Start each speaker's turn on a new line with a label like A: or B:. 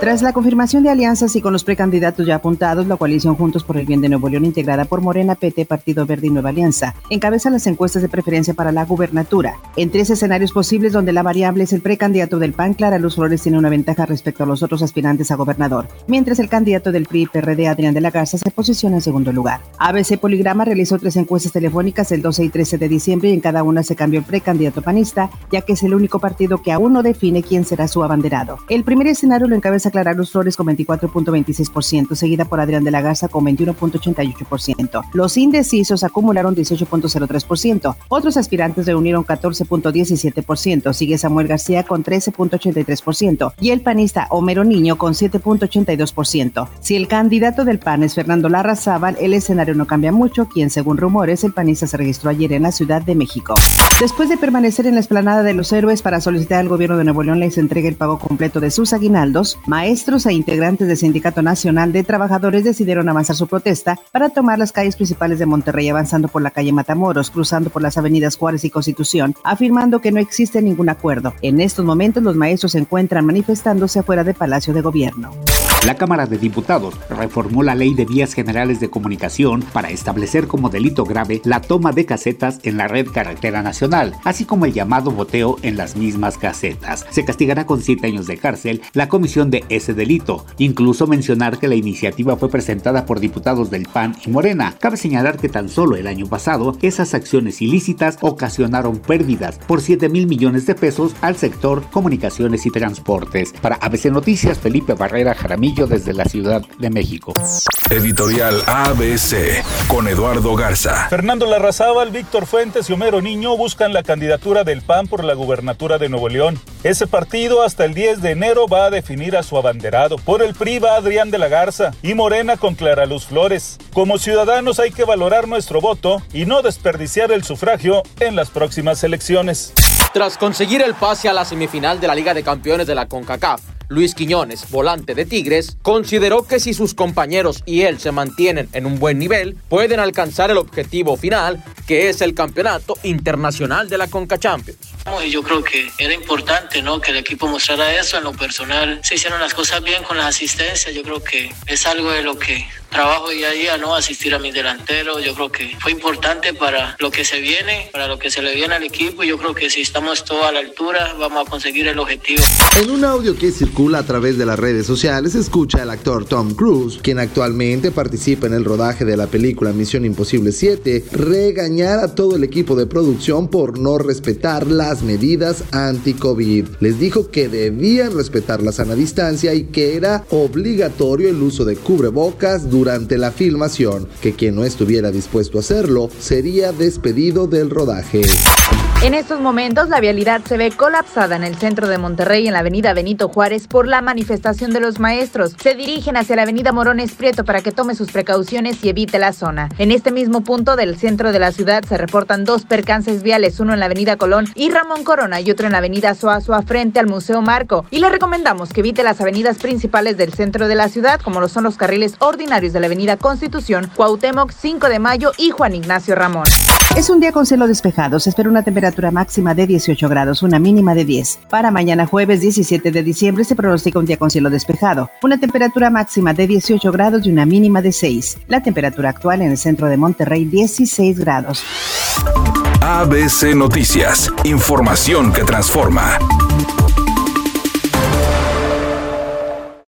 A: Tras la confirmación de alianzas y con los precandidatos ya apuntados, la coalición Juntos por el Bien de Nuevo León, integrada por Morena, PT, Partido Verde y Nueva Alianza, encabeza las encuestas de preferencia para la gubernatura. En tres escenarios posibles donde la variable es el precandidato del PAN, Clara Luz Flores tiene una ventaja respecto a los otros aspirantes a gobernador, mientras el candidato del PRI PRD, Adrián de la Garza, se posiciona en segundo lugar. ABC Poligrama realizó tres encuestas telefónicas el 12 y 13 de diciembre y en cada una se cambió el precandidato panista, ya que es el único partido que aún no define quién será su abanderado. El primer escenario lo encabeza Clara Luz Flores con 24.26%, seguida por Adrián de la Garza con 21.88%. Los indecisos acumularon 18.03%. Otros aspirantes reunieron 14.17%. Sigue Samuel García con 13.83% y el panista Homero Niño con 7.82%. Si el candidato del PAN es Fernando Larrazábal, el escenario no cambia mucho, quien según rumores el panista se registró ayer en la Ciudad de México. Después de permanecer en la esplanada de los héroes para solicitar al gobierno de Nuevo León les entregue el pago completo de sus aguinaldos, maestros e integrantes del Sindicato Nacional de Trabajadores decidieron avanzar su protesta para tomar las calles principales de Monterrey, avanzando por la calle Matamoros, cruzando por las avenidas Juárez y Constitución, afirmando que no existe ningún acuerdo. En estos momentos los maestros se encuentran manifestándose afuera del Palacio de Gobierno.
B: La Cámara de Diputados reformó la Ley de Vías Generales de Comunicación para establecer como delito grave la toma de casetas en la red carretera nacional, así como el llamado boteo en las mismas casetas. Se castigará con siete años de cárcel la comisión de ese delito. Incluso mencionar que la iniciativa fue presentada por diputados del PAN y Morena. Cabe señalar que tan solo el año pasado esas acciones ilícitas ocasionaron pérdidas por 7 mil millones de pesos al sector comunicaciones y transportes. Para ABC Noticias, Felipe Barrera Jaramillo desde la Ciudad de México.
C: Editorial ABC con Eduardo Garza.
D: Fernando Larrazábal, Víctor Fuentes y Homero Niño buscan la candidatura del PAN por la gubernatura de Nuevo León. Ese partido hasta el 10 de enero va a definir a su abanderado. Por el PRI va Adrián de la Garza y Morena con Clara Luz Flores. Como ciudadanos hay que valorar nuestro voto y no desperdiciar el sufragio en las próximas elecciones.
E: Tras conseguir el pase a la semifinal de la Liga de Campeones de la CONCACAF, Luis Quiñones, volante de Tigres, consideró que si sus compañeros y él se mantienen en un buen nivel, pueden alcanzar el objetivo final, que es el campeonato internacional de la Conca Champions.
F: Y yo creo que era importante ¿no? que el equipo mostrara eso. En lo personal se hicieron las cosas bien con las asistencias. Yo creo que es algo de lo que trabajo día a día, ¿no? Asistir a mis delanteros. Yo creo que fue importante para lo que se viene, para lo que se le viene al equipo. Yo creo que si estamos todos a la altura, vamos a conseguir el objetivo.
G: En un audio que circula a través de las redes sociales, escucha el actor Tom Cruise, quien actualmente participa en el rodaje de la película Misión Imposible 7, regañar a todo el equipo de producción por no respetar las medidas anti-COVID. Les dijo que debían respetar la sana distancia y que era obligatorio el uso de cubrebocas durante la filmación, que quien no estuviera dispuesto a hacerlo sería despedido del rodaje.
H: En estos momentos la vialidad se ve colapsada en el centro de Monterrey en la avenida Benito Juárez por la manifestación de los maestros. Se dirigen hacia la avenida Morones Prieto para que tome sus precauciones y evite la zona. En este mismo punto del centro de la ciudad se reportan dos percances viales, uno en la avenida Colón y Ramón Corona y otro en la avenida Soazua frente al Museo Marco. Y le recomendamos que evite las avenidas principales del centro de la ciudad como lo son los carriles ordinarios de la avenida Constitución, Cuauhtémoc, 5 de Mayo y Juan Ignacio Ramón.
A: Es un día con cielo despejado. Se espera una temperatura máxima de 18 grados, una mínima de 10. Para mañana jueves 17 de diciembre se pronostica un día con cielo despejado. Una temperatura máxima de 18 grados y una mínima de 6. La temperatura actual en el centro de Monterrey 16 grados.
C: ABC Noticias. Información que transforma.